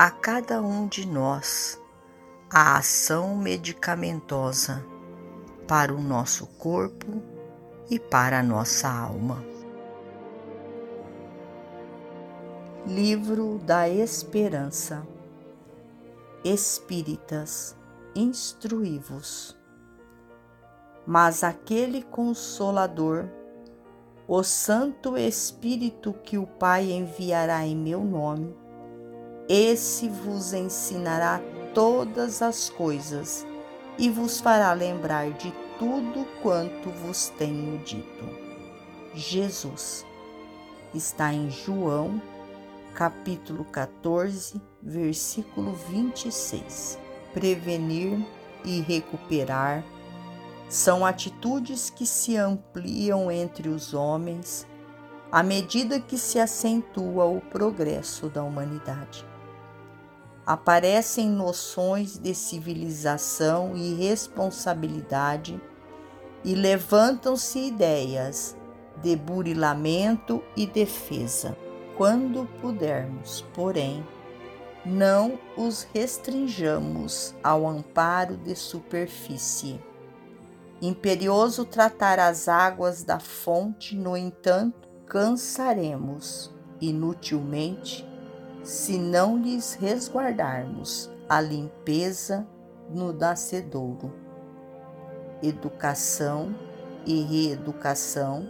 a cada um de nós a ação medicamentosa para o nosso corpo e para a nossa alma. Livro da Esperança Espíritas, instruí-vos. Mas aquele Consolador, o Santo Espírito que o Pai enviará em meu nome, esse vos ensinará todas as coisas e vos fará lembrar de tudo quanto vos tenho dito. Jesus está em João, capítulo 14, versículo 26. Prevenir e recuperar são atitudes que se ampliam entre os homens à medida que se acentua o progresso da humanidade aparecem noções de civilização e responsabilidade e levantam-se ideias de burilamento e defesa. Quando pudermos, porém, não os restringamos ao amparo de superfície. Imperioso tratar as águas da fonte, no entanto, cansaremos inutilmente se não lhes resguardarmos a limpeza no nascedouro. Educação e reeducação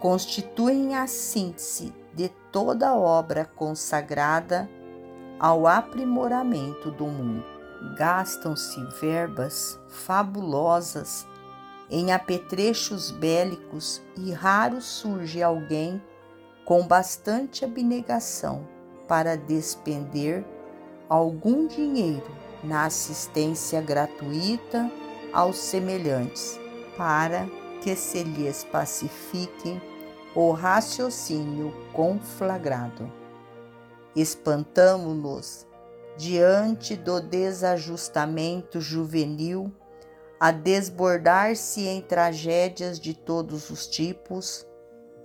constituem a síntese de toda obra consagrada ao aprimoramento do mundo. Gastam-se verbas fabulosas em apetrechos bélicos e raro surge alguém com bastante abnegação para despender algum dinheiro na assistência gratuita aos semelhantes, para que se lhes pacifique o raciocínio conflagrado. Espantamo-nos diante do desajustamento juvenil a desbordar-se em tragédias de todos os tipos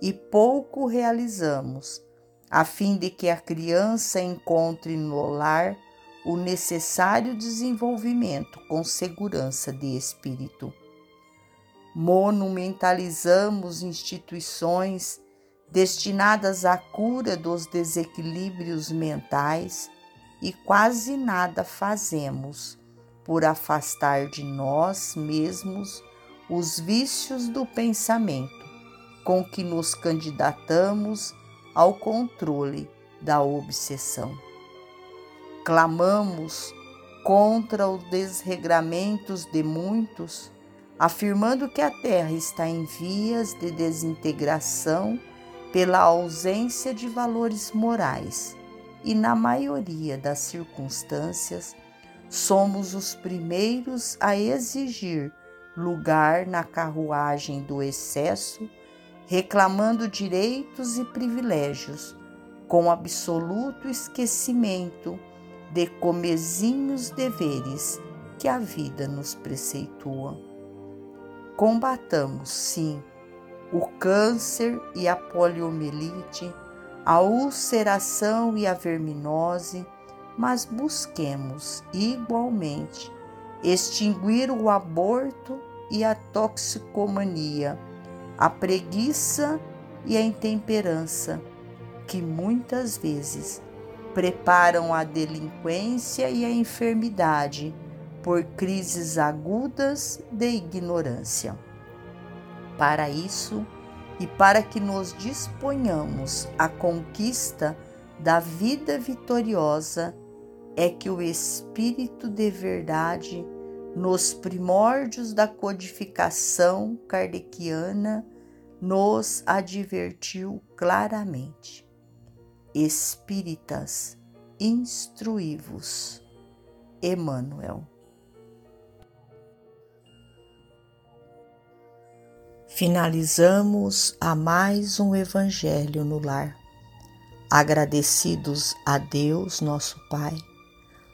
e pouco realizamos a fim de que a criança encontre no lar o necessário desenvolvimento com segurança de espírito. Monumentalizamos instituições destinadas à cura dos desequilíbrios mentais e quase nada fazemos por afastar de nós mesmos os vícios do pensamento com que nos candidatamos ao controle da obsessão. Clamamos contra os desregramentos de muitos, afirmando que a Terra está em vias de desintegração pela ausência de valores morais e, na maioria das circunstâncias, somos os primeiros a exigir lugar na carruagem do excesso reclamando direitos e privilégios, com absoluto esquecimento de comezinhos deveres que a vida nos preceitua. Combatamos, sim, o câncer e a poliomielite, a ulceração e a verminose, mas busquemos igualmente extinguir o aborto e a toxicomania a preguiça e a intemperança, que muitas vezes preparam a delinquência e a enfermidade por crises agudas de ignorância. Para isso, e para que nos disponhamos à conquista da vida vitoriosa, é que o Espírito de Verdade, nos primórdios da codificação kardeciana, nos advertiu claramente. Espíritas, instruí-vos. Emmanuel. Finalizamos a mais um Evangelho no Lar. Agradecidos a Deus, nosso Pai,